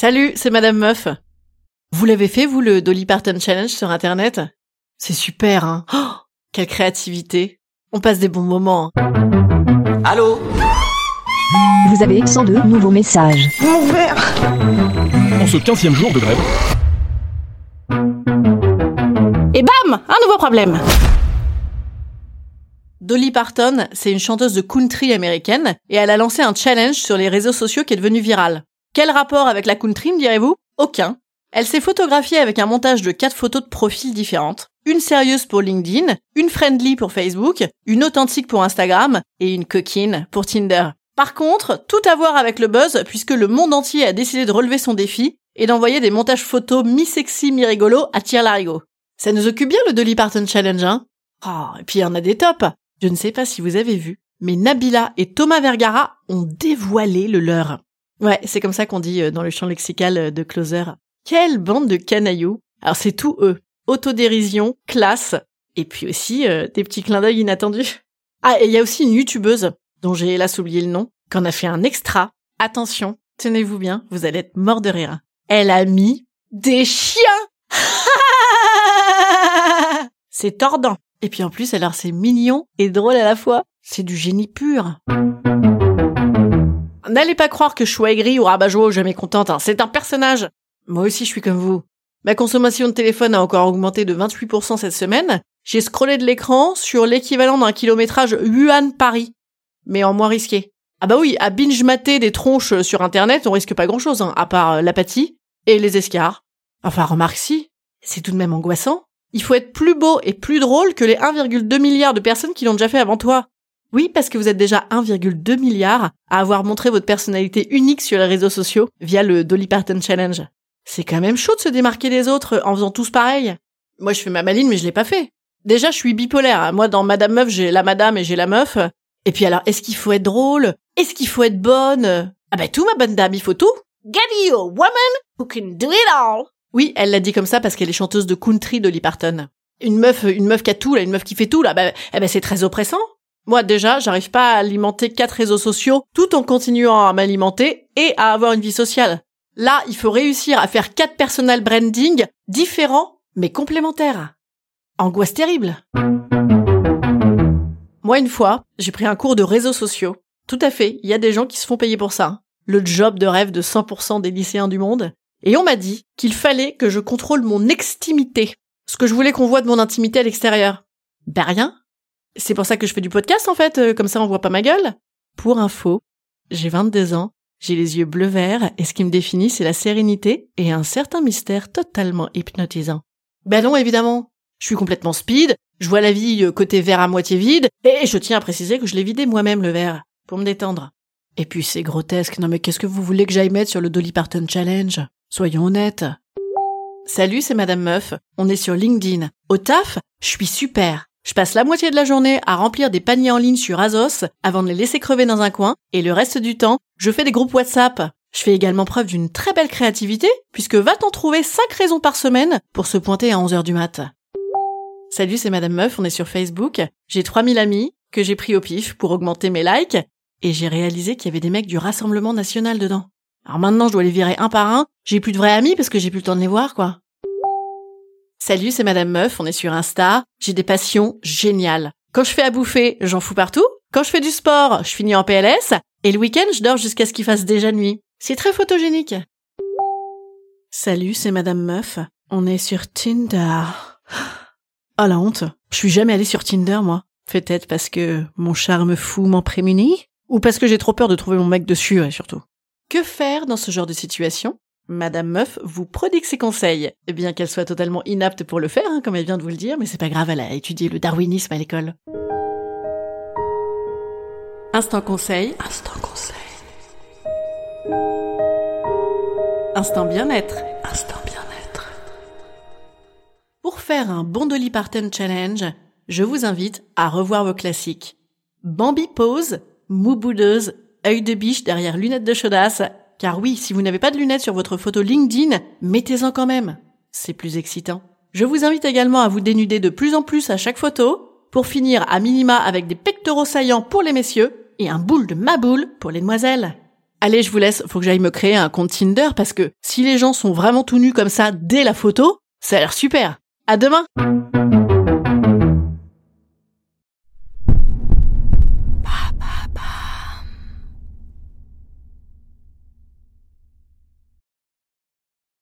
Salut, c'est Madame Meuf. Vous l'avez fait, vous, le Dolly Parton Challenge sur Internet? C'est super, hein oh, Quelle créativité On passe des bons moments. hein. Allô? Vous avez 102 nouveaux messages. En ce 15e jour de grève, Et bam Un nouveau problème Dolly Parton, c'est une chanteuse de country américaine et elle a lancé un challenge sur les réseaux sociaux qui est devenu viral. Quel rapport avec la country, me direz-vous? Aucun. Elle s'est photographiée avec un montage de quatre photos de profils différentes. Une sérieuse pour LinkedIn, une friendly pour Facebook, une authentique pour Instagram et une coquine pour Tinder. Par contre, tout à voir avec le buzz puisque le monde entier a décidé de relever son défi et d'envoyer des montages photos mi-sexy, mi-rigolo à tir larigot. Ça nous occupe bien le Dolly Parton Challenge, hein? Oh, et puis il y en a des tops. Je ne sais pas si vous avez vu, mais Nabila et Thomas Vergara ont dévoilé le leur. Ouais, c'est comme ça qu'on dit euh, dans le champ lexical euh, de Closer. Quelle bande de canailloux Alors c'est tout eux. Autodérision, classe, et puis aussi euh, des petits clins d'œil inattendus. Ah, et il y a aussi une youtubeuse, dont j'ai hélas oublié le nom, qui en a fait un extra. Attention, tenez-vous bien, vous allez être mort de rire. Elle a mis des chiens C'est tordant. Et puis en plus, alors c'est mignon et drôle à la fois. C'est du génie pur. N'allez pas croire que je suis aigrie ou rabat-joie ou jamais contente, hein. c'est un personnage. Moi aussi je suis comme vous. Ma consommation de téléphone a encore augmenté de 28% cette semaine. J'ai scrollé de l'écran sur l'équivalent d'un kilométrage Wuhan-Paris. Mais en moins risqué. Ah bah oui, à binge-mater des tronches sur internet, on risque pas grand-chose, hein, à part euh, l'apathie et les escarres. Enfin, remarque si, c'est tout de même angoissant. Il faut être plus beau et plus drôle que les 1,2 milliard de personnes qui l'ont déjà fait avant toi. Oui, parce que vous êtes déjà 1,2 milliard à avoir montré votre personnalité unique sur les réseaux sociaux via le Dolly Parton Challenge. C'est quand même chaud de se démarquer des autres en faisant tous pareil. Moi, je fais ma maline, mais je l'ai pas fait. Déjà, je suis bipolaire. hein. Moi, dans Madame Meuf, j'ai la madame et j'ai la meuf. Et puis alors, est-ce qu'il faut être drôle? Est-ce qu'il faut être bonne? Ah bah tout, ma bonne dame, il faut tout. Get you a woman who can do it all. Oui, elle l'a dit comme ça parce qu'elle est chanteuse de country Dolly Parton. Une meuf, une meuf qui a tout, là, une meuf qui fait tout, là, bah, eh ben c'est très oppressant. Moi, déjà, j'arrive pas à alimenter quatre réseaux sociaux tout en continuant à m'alimenter et à avoir une vie sociale. Là, il faut réussir à faire quatre personal branding différents mais complémentaires. Angoisse terrible. Moi, une fois, j'ai pris un cours de réseaux sociaux. Tout à fait, il y a des gens qui se font payer pour ça. Le job de rêve de 100% des lycéens du monde. Et on m'a dit qu'il fallait que je contrôle mon extimité. Ce que je voulais qu'on voit de mon intimité à l'extérieur. Ben rien. C'est pour ça que je fais du podcast en fait, euh, comme ça on voit pas ma gueule. Pour info, j'ai 22 ans, j'ai les yeux bleu-vert et ce qui me définit c'est la sérénité et un certain mystère totalement hypnotisant. Ben non évidemment, je suis complètement speed, je vois la vie euh, côté verre à moitié vide et je tiens à préciser que je l'ai vidé moi-même le verre pour me détendre. Et puis c'est grotesque, non mais qu'est-ce que vous voulez que j'aille mettre sur le Dolly Parton Challenge? Soyons honnêtes. Salut, c'est Madame Meuf. On est sur LinkedIn. Au taf, je suis super. Je passe la moitié de la journée à remplir des paniers en ligne sur Azos avant de les laisser crever dans un coin, et le reste du temps, je fais des groupes WhatsApp. Je fais également preuve d'une très belle créativité, puisque va-t-en trouver 5 raisons par semaine pour se pointer à 11h du mat? Salut, c'est Madame Meuf, on est sur Facebook. J'ai 3000 amis que j'ai pris au pif pour augmenter mes likes, et j'ai réalisé qu'il y avait des mecs du Rassemblement National dedans. Alors maintenant, je dois les virer un par un. J'ai plus de vrais amis parce que j'ai plus le temps de les voir, quoi. Salut, c'est Madame Meuf, on est sur Insta. J'ai des passions géniales. Quand je fais à bouffer, j'en fous partout. Quand je fais du sport, je finis en PLS, et le week-end, je dors jusqu'à ce qu'il fasse déjà nuit. C'est très photogénique. Salut, c'est Madame Meuf. On est sur Tinder. Ah la honte. Je suis jamais allée sur Tinder, moi. Peut-être parce que mon charme fou m'en prémunit Ou parce que j'ai trop peur de trouver mon mec dessus, surtout. Que faire dans ce genre de situation? Madame Meuf vous prodigue ses conseils, bien qu'elle soit totalement inapte pour le faire, hein, comme elle vient de vous le dire, mais c'est pas grave, elle a étudié le darwinisme à l'école. Instant conseil. Instant conseil. Instant bien-être. Instant bien-être. Pour faire un bon Dolly Parton challenge, je vous invite à revoir vos classiques. Bambi pose, mou boudeuse, œil de biche derrière lunettes de chaudasse. Car oui, si vous n'avez pas de lunettes sur votre photo LinkedIn, mettez-en quand même. C'est plus excitant. Je vous invite également à vous dénuder de plus en plus à chaque photo, pour finir à minima avec des pectoraux saillants pour les messieurs et un boule de ma boule pour les demoiselles. Allez, je vous laisse, faut que j'aille me créer un compte Tinder parce que si les gens sont vraiment tout nus comme ça dès la photo, ça a l'air super. À demain!